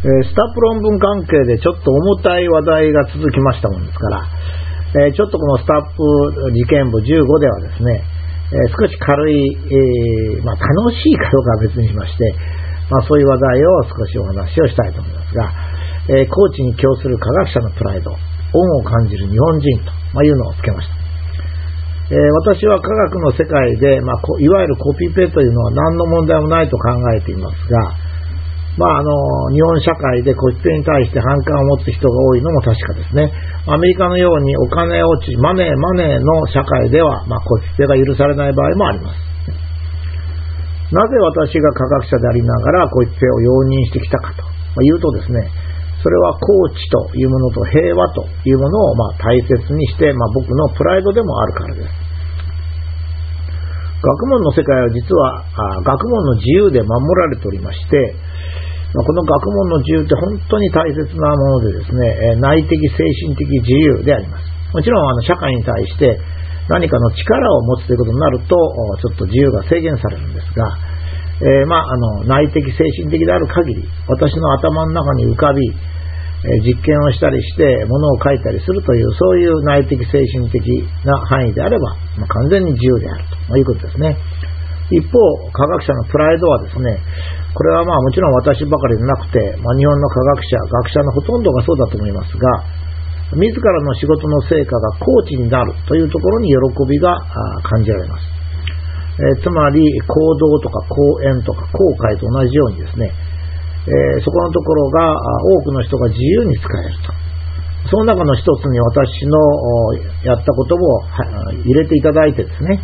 え、スタッフ論文関係でちょっと重たい話題が続きましたもんですから、え、ちょっとこのスタッフ事件部15ではですね、え、少し軽い、えまあ、楽しいかどうかは別にしまして、まあ、そういう話題を少しお話をしたいと思いますが、え高知に供する科学者のプライド、恩を感じる日本人と、まいうのをつけました。え私は科学の世界で、まあ、いわゆるコピペというのは何の問題もないと考えていますが、まあ、あの、日本社会で個室に対して反感を持つ人が多いのも確かですね。アメリカのようにお金落ち、マネー、マネーの社会では、まあ、個室が許されない場合もあります。なぜ私が科学者でありながら個室を容認してきたかと、ま言うとですね、それはコーチというものと平和というものをま大切にして、まあ、僕のプライドでもあるからです。学問の世界は実は学問の自由で守られておりまして、この学問の自由って本当に大切なものでですね、内的精神的自由であります。もちろんあの社会に対して何かの力を持つということになると、ちょっと自由が制限されるんですが、えー、まあ、あの内的精神的である限り、私の頭の中に浮かび、実験をしたりして物を書いたりするという、そういう内的精神的な範囲であれば、まあ、完全に自由であるということですね。一方、科学者のプライドはですね、これはまあもちろん私ばかりでなくて、まあ、日本の科学者、学者のほとんどがそうだと思いますが、自らの仕事の成果がコーチになるというところに喜びが感じられます。え、つまり、行動とか講演とか後悔と同じようにですね、え、そこのところが多くの人が自由に使えると。その中の一つに私のやったことを入れていただいてですね、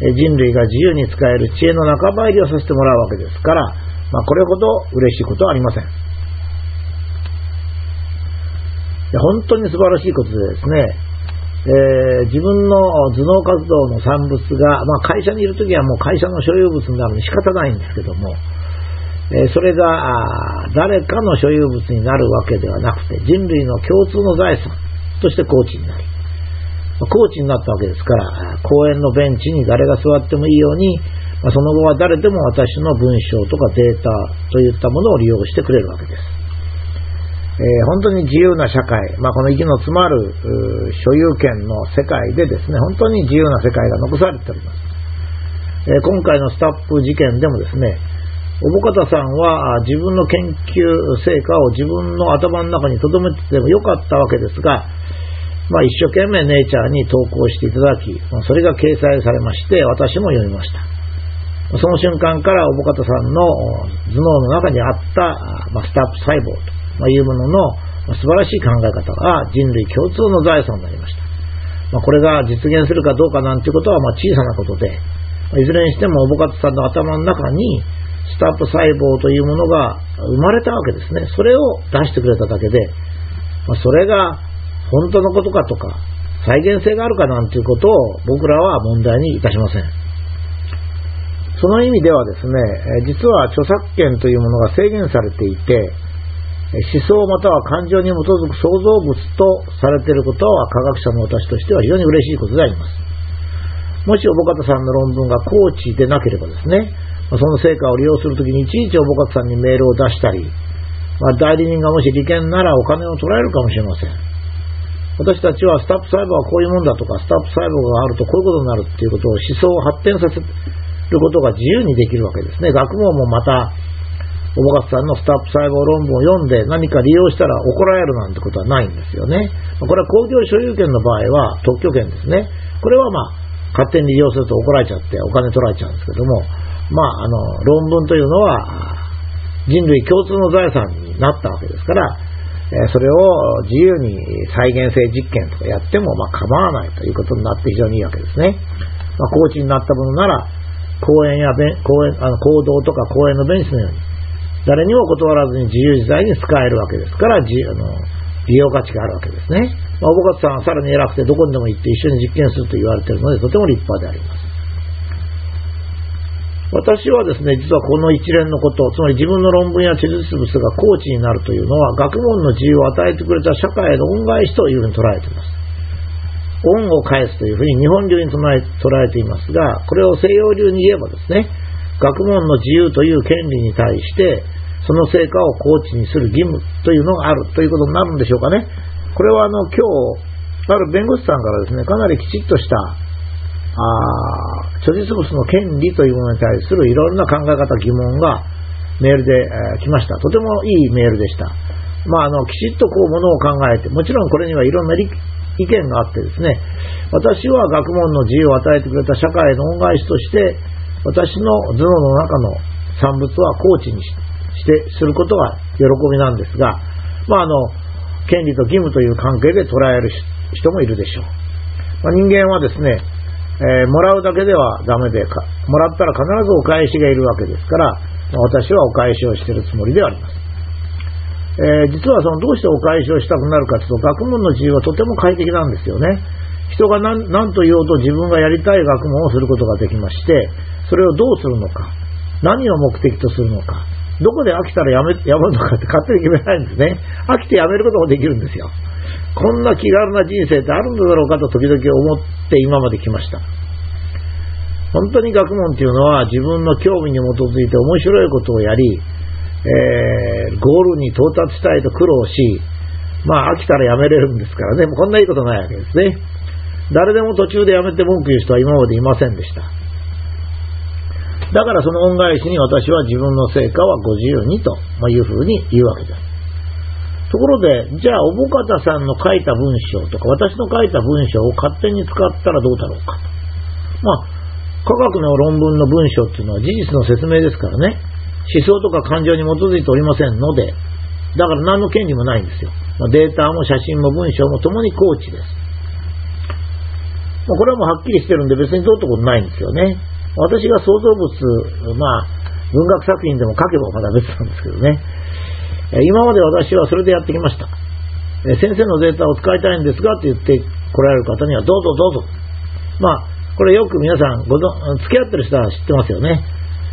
人類が自由に使える知恵の仲間入りをさせてもらうわけですから、まあ、これほど嬉しいことはありません。本当に素晴らしいことでですね、えー、自分の頭脳活動の産物が、まあ、会社にいるときはもう会社の所有物になるのに仕方ないんですけども、えー、それが誰かの所有物になるわけではなくて、人類の共通の財産としてコーチになり、コーチになったわけですから、公園のベンチに誰が座ってもいいように、その後は誰でも私の文章とかデータといったものを利用してくれるわけです。えー、本当に自由な社会、まあ、この息の詰まる所有権の世界でですね、本当に自由な世界が残されております。えー、今回のスタッフ事件でもですね、小保方さんは自分の研究成果を自分の頭の中に留めててもよかったわけですが、まあ、一生懸命ネイチャーに投稿していただき、それが掲載されまして、私も読みました。その瞬間から小保方さんの頭脳の中にあった、まあ、スタップ細胞というものの素晴らしい考え方が人類共通の財産になりました。まあ、これが実現するかどうかなんていうことはま小さなことで、いずれにしても小保方さんの頭の中にスタップ細胞というものが生まれたわけですね。それを出してくれただけで、まあ、それが本当のことかとか、再現性があるかなんていうことを僕らは問題にいたしません。その意味ではですね、実は著作権というものが制限されていて、思想または感情に基づく創造物とされていることは科学者の私としては非常に嬉しいことであります。もし小保方さんの論文がコーチでなければですね、その成果を利用するときにいちいち小保方さんにメールを出したり、まあ、代理人がもし利権ならお金を取られるかもしれません。私たちはスタップ細胞はこういうもんだとか、スタップ細胞があるとこういうことになるっていうことを思想を発展させることが自由にできるわけですね。学問もまた、小保勝さんのスタップ細胞論文を読んで何か利用したら怒られるなんてことはないんですよね。これは工業所有権の場合は特許権ですね。これはまあ、勝手に利用すると怒られちゃってお金取られちゃうんですけども、まあ、あの、論文というのは人類共通の財産になったわけですから、それを自由に再現性実験とかやってもま構わないということになって非常にいいわけですね。まあ、コーチになったものなら、講演や講演あの行動とか講演のベンチのように、誰にも断らずに自由自在に使えるわけですから、あの利用価値があるわけですね。まあ、小保さんはさらに偉くてどこにでも行って一緒に実験すると言われているので、とても立派であります。私はですね、実はこの一連のこと、つまり自分の論文や地図物がコーチになるというのは、学問の自由を与えてくれた社会への恩返しというふうに捉えています。恩を返すというふうに日本流に捉え捉えていますが、これを西洋流に言えばですね、学問の自由という権利に対して、その成果をコーチにする義務というのがあるということになるんでしょうかね。これはあの今日、ある弁護士さんからですね、かなりきちっとしたあ所持物の権利というものに対するいろんな考え方、疑問がメールで、えー、来ました。とてもいいメールでした。まあ、あのきちっとこうものを考えて、もちろんこれにはいろんな意見があってですね、私は学問の自由を与えてくれた社会の恩返しとして、私の頭脳の中の産物はコーチにしてすることが喜びなんですが、まあ、あの権利と義務という関係で捉える人もいるでしょう。まあ、人間はですね、えー、もらうだけではダメでか、もらったら必ずお返しがいるわけですから、私はお返しをしているつもりであります。えー、実はそのどうしてお返しをしたくなるかというと、学問の自由はとても快適なんですよね。人が何何と言おうと自分がやりたい学問をすることができまして、それをどうするのか、何を目的とするのか、どこで飽きたらやめやめるのかって勝手に決めないんですね。飽きてやめることもできるんですよ。こんな気軽な人生ってあるんだろうかと時々思って今まで来ました。本当に学問っていうのは自分の興味に基づいて面白いことをやり、えー、ゴールに到達したいと苦労し、まあ飽きたらやめれるんですからね、もうこんないいことないわけですね。誰でも途中でやめて文句言う人は今までいませんでした。だからその恩返しに私は自分の成果はご自由にというふうに言うわけです。ところで、じゃあ、おぼかたさんの書いた文章とか、私の書いた文章を勝手に使ったらどうだろうか。まあ、科学の論文の文章っていうのは事実の説明ですからね。思想とか感情に基づいておりませんので、だから何の権利もないんですよ。まあデータも写真も文章もともにコーチです。まあこれはもうはっきりしてるんで別にどうってことないんですよね。私が創造物、まあ、文学作品でも書けばまだ別なんですけどね。今まで私はそれでやってきました。先生のデータを使いたいんですがって言って来られる方にはどうぞどうぞ。まあ、これよく皆さんご付き合ってる人は知ってますよね。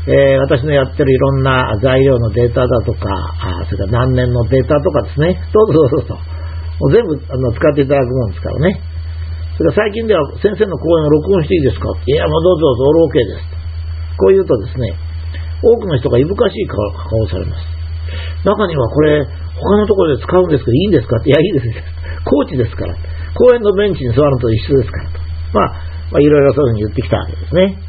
えー、私のやってるいろんな材料のデータだとか、あそれから何年のデータとかですね、どうぞどうぞと、もう全部あの使っていただくもんですからね。それから最近では先生の講演を録音していいですかいや、もうどうぞどうぞ、オール OK ですと。こう言うとですね、多くの人がいぶかしい顔をされます。中にはこれ、他のところで使うんですけどいいんですかって、いや、いいですね。コーチですから。公園のベンチに座るのと一緒ですからと。まあ、まあ、いろいろそういうふうに言ってきたわけですね。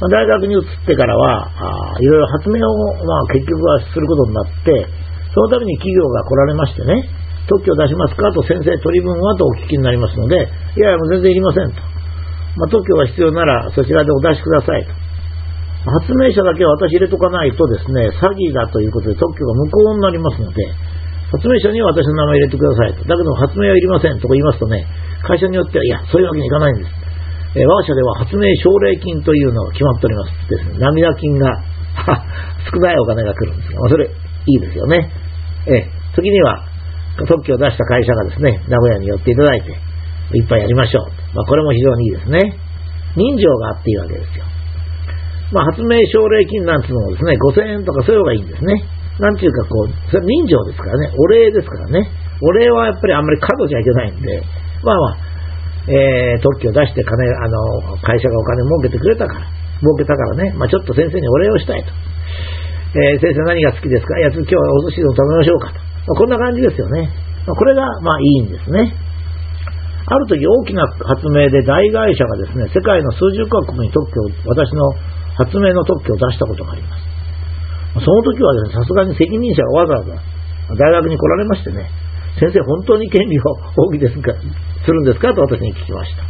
まあ、大学に移ってからは、あいろいろ発明を、まあ、結局はすることになって、そのために企業が来られましてね、特許を出しますかと先生取り分はとお聞きになりますので、いやいや、もう全然いりませんと。まあ、特許が必要ならそちらでお出しくださいと。発明者だけは私入れとかないとですね、詐欺だということで特許が無効になりますので、発明者には私の名前入れてくださいと。だけど発明はいりませんとか言いますとね、会社によっては、いや、そういうわけにいかないんです。えー、我が社では発明奨励金というのが決まっておりますですね、涙金が少ないお金が来るんですが、まあ、それいいですよね。えー、時には特許を出した会社がですね、名古屋に寄っていただいて、いっぱいやりましょう。まあ、これも非常にいいですね。人情があっていいわけですよ。まあ、発明奨励金なんていうのもですね、5000円とかそういうのがいいんですね。なんていうかこう、それ人情ですからね、お礼ですからね。お礼はやっぱりあんまり過度じゃいけないんで、まあまあ、えー、特許を出して金、あの、会社がお金儲けてくれたから、儲けたからね、まあちょっと先生にお礼をしたいと。えー、先生何が好きですか？いや、今日はお寿司でも食べましょうかと。まあ、こんな感じですよね。まあ、これが、まあいいんですね。ある時大きな発明で大会社がですね、世界の数十カ国に特許を、私の発明の特許を出したことがあります。その時はですね、さすがに責任者がわざわざ大学に来られましてね、先生本当に権利を放棄ですか、するんですか？と私に聞きました。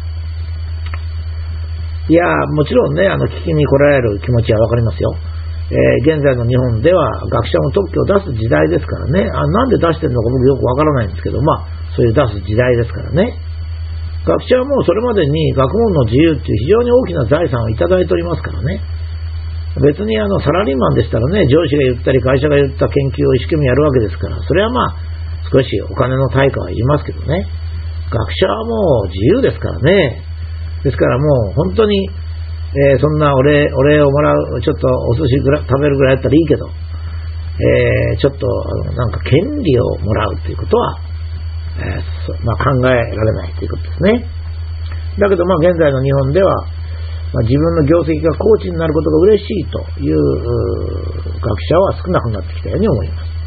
いやもちろんね、あの、聞きに来られる気持ちはわかりますよ。えー、現在の日本では学者も特許を出す時代ですからね、あなんで出してるのか僕よくわからないんですけど、まあ、そういう出す時代ですからね。学者はもうそれまでに学問の自由っていう非常に大きな財産をいただいておりますからね。別にあのサラリーマンでしたらね、上司が言ったり会社が言った研究を一生懸命やるわけですから、それはまあ、少しお金の対価は言いますけどね。学者はもう自由ですからね。ですからもう本当に、えー、そんなお礼お礼をもらう、ちょっとお寿司ぐら食べるぐらいだったらいいけど、えー、ちょっとあのなんか権利をもらうということは、えーまあ、考えられないということですね。だけどまあ現在の日本では、まあ、自分の業績がコーチになることが嬉しいという学者は少なくなってきたように思います。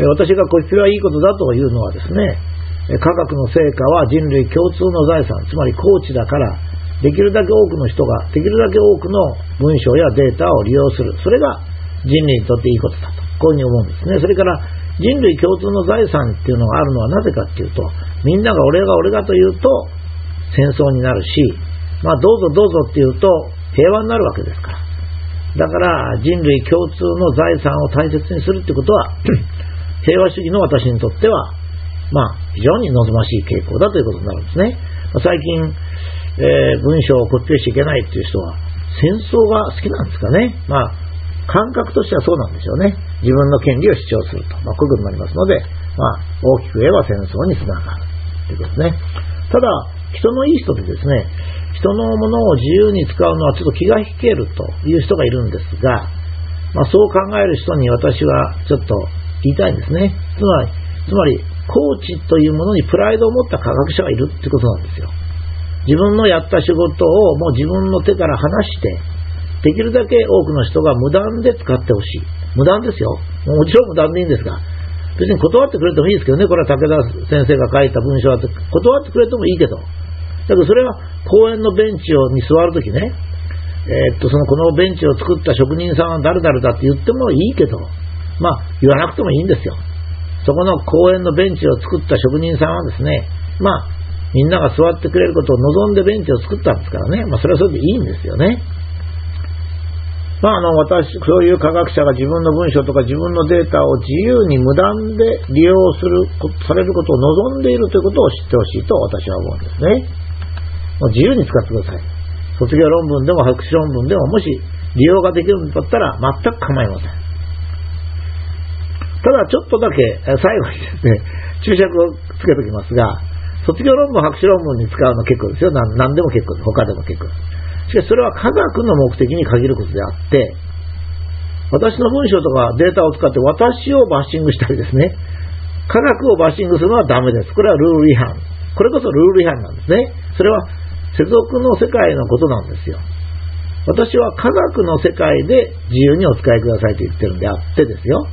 私がこっちはいいことだというのはですね、科学の成果は人類共通の財産、つまりコーチだから、できるだけ多くの人が、できるだけ多くの文章やデータを利用する。それが人類にとっていいことだと、こういうふうに思うんですね。それから、人類共通の財産っていうのがあるのはなぜかっていうと、みんなが俺が俺がというと戦争になるし、まあどうぞどうぞっていうと平和になるわけですから。だから人類共通の財産を大切にするってことは、平和主義の私にとっては、まあ非常に望ましい傾向だということになるんですね。最近、えー、文章をコピペしちゃいけないっていう人は戦争が好きなんですかね。まあ感覚としてはそうなんでしょうね。自分の権利を主張すると。まあ、こういうことになりますので、まあ、大きく言えば戦争につながるということですね。ただ、人のいい人でですね、人のものを自由に使うのはちょっと気が引けるという人がいるんですが、まあ、そう考える人に私はちょっと言いたいんですね。つまり、つまり、コーチというものにプライドを持った科学者がいるってことなんですよ。自分のやった仕事をもう自分の手から離して、できるだけ多くの人が無断で使ってほしい。無断ですよ。もちろん無断でいいんですが、別に断ってくれてもいいですけどね、これは武田先生が書いた文章だって、断ってくれてもいいけど、だけどそれは公園のベンチをに座るときね、えー、っと、そのこのベンチを作った職人さんは誰々だって言ってもいいけど、まあ、言わなくてもいいんですよ。そこの公園のベンチを作った職人さんはですね、まあ、みんなが座ってくれることを望んでベンチを作ったんですからね、まあ、それはそれでいいんですよね。まあ、あの私、そういう科学者が自分の文章とか自分のデータを自由に無断で利用する、されることを望んでいるということを知ってほしいと私は思うんですね。もう自由に使ってください。卒業論文でも博士論文でももし利用ができるんだったら全く構いません。ただちょっとだけ最後にですね、注釈をつけておきますが、卒業論文、博士論文に使うの結構ですよ。何でも結構です。他でも結構です。しかしそれは科学の目的に限ることであって、私の文章とかデータを使って私をバッシングしたりですね、科学をバッシングするのはダメです。これはルール違反。これこそルール違反なんですね。それは世俗の世界のことなんですよ。私は科学の世界で自由にお使いくださいと言ってるんであってですよ。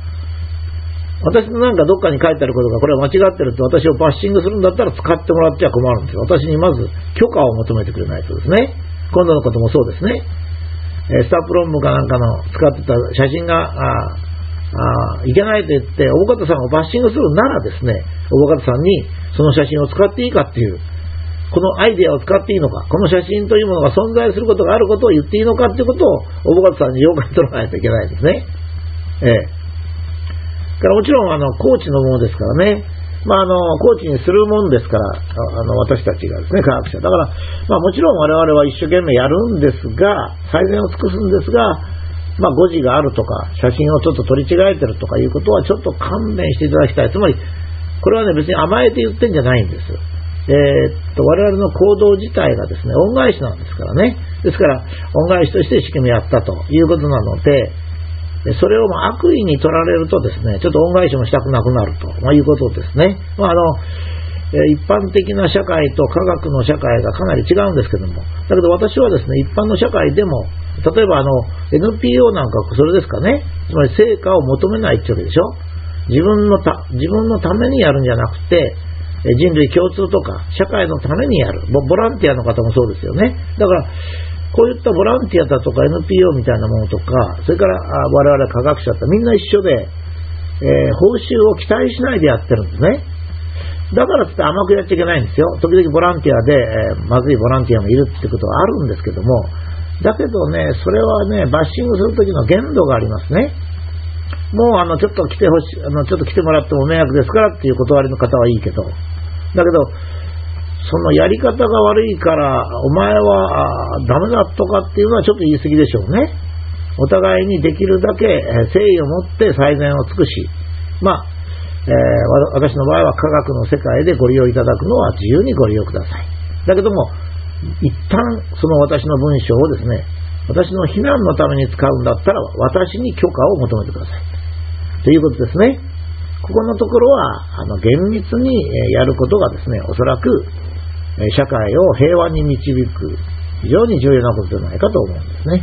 私のなんかどっかに書いてあることがこれは間違ってるって私をバッシングするんだったら使ってもらっては困るんですよ。私にまず許可を求めてくれないとですね。今度のこともそうですね。えスタップ論文かなんかの使ってた写真が、ああいけないと言って、大方さんをバッシングするならですね、大方さんにその写真を使っていいかっていう、このアイデアを使っていいのか、この写真というものが存在することがあることを言っていいのかっていうことを、大方さんに了解取らないといけないですね。ええ。からもちろん、あの、コーチのものですからね、まあ、あの、コーチにするもんですから、あの、私たちがですね、科学者。だから、まあ、もちろん我々は一生懸命やるんですが、最善を尽くすんですが、まあ、誤字があるとか、写真をちょっと取り違えてるとかいうことはちょっと勘弁していただきたい。つまり、これはね、別に甘えて言ってんじゃないんです。えー、っと、我々の行動自体がですね、恩返しなんですからね。ですから、恩返しとして一生懸命やったということなので、それを悪意に取られるとですね、ちょっと恩返しもしたくなくなると、まあ、いうことですね。まあ、あの一般的な社会と科学の社会がかなり違うんですけども、だけど私はですね、一般の社会でも、例えばあの NPO なんかそれですかね、つまり成果を求めないってわけでしょ。自分のた自分のためにやるんじゃなくて、人類共通とか社会のためにやるボ。ランティアの方もそうですよね。だから、こういったボランティアだとか NPO みたいなものとか、それから我々科学者ってみんな一緒で、えー、報酬を期待しないでやってるんですね。だからって甘くやっちゃいけないんですよ。時々ボランティアで、えー、まずいボランティアもいるってことはあるんですけども、だけどね、それはね、バッシングするときの限度がありますね。もうあの、ちょっと来てほしい、あの、ちょっと来てもらっても迷惑ですからっていう断りの方はいいけど、だけど、そのやり方が悪いから、お前はダメだとかっていうのはちょっと言い過ぎでしょうね。お互いにできるだけ誠意を持って最善を尽くし、まあ、えー、私の場合は科学の世界でご利用いただくのは自由にご利用ください。だけども、一旦その私の文章をですね、私の避難のために使うんだったら、私に許可を求めてください。ということですね。ここのところは、あの、厳密にやることがですね、おそらく社会を平和に導く非常に重要なことじゃないかと思うんですね。